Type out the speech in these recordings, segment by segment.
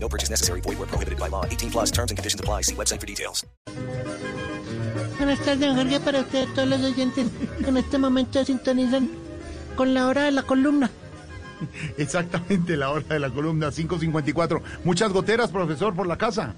No purchase necessary. Void where prohibited by law. 18 plus terms and conditions apply. See website for details. Buenas tardes, don Jorge, para ustedes, todos los oyentes que en este momento sintonizan con la hora de la columna. Exactamente la hora de la columna 554. Muchas goteras, profesor, por la casa.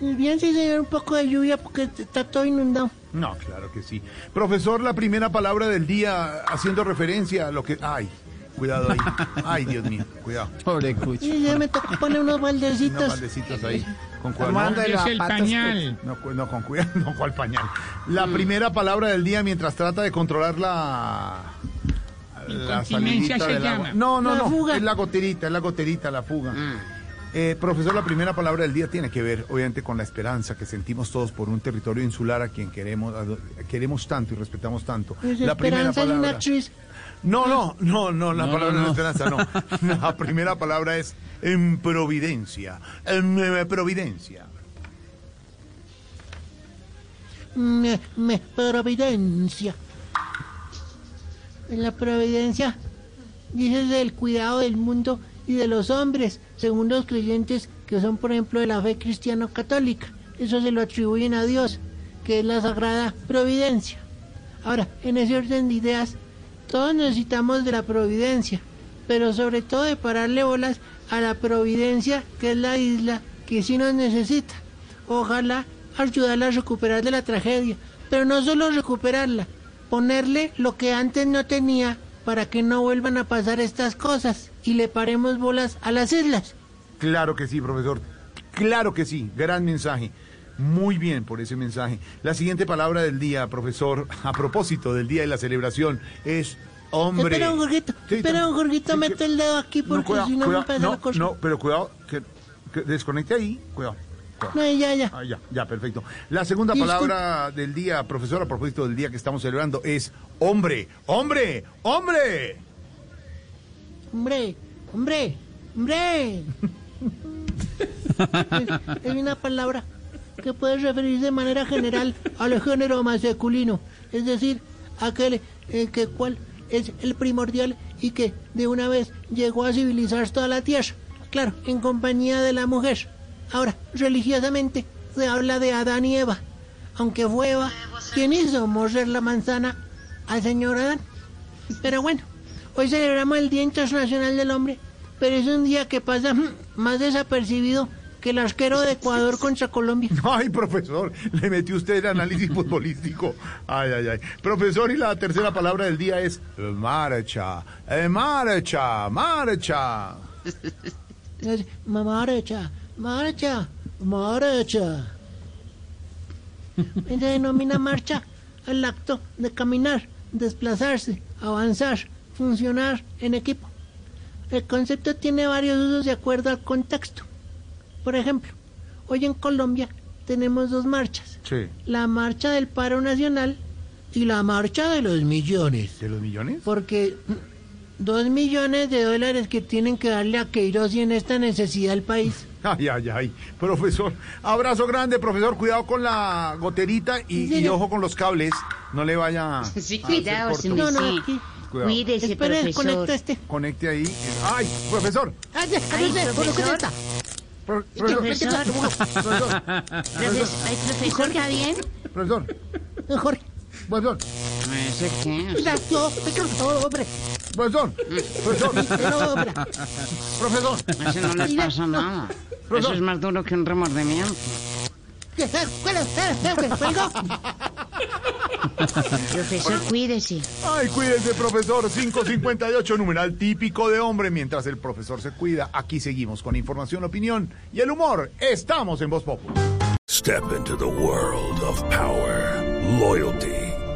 Bien, sí, señor, un poco de lluvia porque está todo inundado. No, claro que sí. Profesor, la primera palabra del día haciendo referencia a lo que... Ay, cuidado ahí. Ay, Dios mío, cuidado. Pobre Cuchi. Y ya me tocó poner unos No baldecitos. maldecitos ahí. Con cuidado. No, de los zapatos, no, no, con cuidado. No, ¿cuál pañal? La primera palabra del día mientras trata de controlar la... La salidita se del agua. llama. No, no, La no. fuga. Es la goterita, es la goterita, la fuga. Eh, profesor, la primera palabra del día tiene que ver, obviamente, con la esperanza que sentimos todos por un territorio insular a quien queremos, a queremos tanto y respetamos tanto. Pues La primera Esperanza es una palabra. No, no, no, no, la No, palabra no, no, no. es esperanza, no. La primera palabra es en providencia. En eh, providencia. Me, me, providencia. En la providencia dices del cuidado del mundo y de los hombres, según los creyentes que son, por ejemplo, de la fe cristiano-católica. Eso se lo atribuyen a Dios, que es la sagrada providencia. Ahora, en ese orden de ideas, todos necesitamos de la providencia, pero sobre todo de pararle bolas a la providencia, que es la isla que sí nos necesita. Ojalá ayudarla a recuperar de la tragedia, pero no solo recuperarla, ponerle lo que antes no tenía para que no vuelvan a pasar estas cosas y le paremos bolas a las islas. Claro que sí, profesor. Claro que sí. Gran mensaje. Muy bien por ese mensaje. La siguiente palabra del día, profesor, a propósito del día de la celebración, es hombre. Espera un Jorgito, Sí, espera un Jorgito, sí, el dedo aquí No, porque cuidado, si no me pasa no, la cosa. no, pero cuidado, que, que desconecte ahí, cuidado. No, ya, ya. Ah, ya, ya, perfecto. La segunda palabra del día, profesor, a propósito del día que estamos celebrando, es hombre, hombre, hombre. Hombre, hombre, hombre. es, es una palabra que puede referirse de manera general al género masculino, es decir, aquel eh, que cual es el primordial y que de una vez llegó a civilizar toda la tierra, claro, en compañía de la mujer. Ahora, religiosamente se habla de Adán y Eva, aunque fue Eva quien hizo morrer la manzana al señor Adán. Pero bueno, hoy celebramos el Día Internacional del Hombre, pero es un día que pasa mm, más desapercibido que el arquero de Ecuador contra Colombia. Ay, profesor, le metió usted el análisis futbolístico. Ay, ay, ay. Profesor, y la tercera palabra del día es marcha, eh, marcha, marcha. Marcha, marcha, marcha. Se denomina marcha al acto de caminar, desplazarse, avanzar, funcionar en equipo. El concepto tiene varios usos de acuerdo al contexto. Por ejemplo, hoy en Colombia tenemos dos marchas. Sí. La marcha del paro nacional y la marcha de los millones. ¿De los millones? Porque dos millones de dólares que tienen que darle a Queiroz y en esta necesidad al país. Ay, ay, ay. Profesor, abrazo grande, profesor. Cuidado con la goterita y, Sí, y no. ojo con los cables. No le vaya Sí, a cuidado, hacer corto. No, no, aquí. Cuidado. Cuídese, Espere, profesor. conecta este. Conecte ahí. Ay, profesor. Ay, Ay, no sé, ¿por qué profesor. está? Pro- profesor. Profesor. Profesor, ay, profesor, ¿está bien? Profesor. Jorge, Profesor. No, no, hombre, Profesor. Profesor. no, hombre. Profesor. Eso no le Mira, pasa no. nada. Eso es más duro que un remordimiento. Profesor, cuídese. Ay, cuídese, profesor. 558, numeral típico de hombre. Mientras el profesor se cuida, aquí seguimos con información, opinión y el humor. Estamos en Voz Popular. Step into the world of power, loyalty,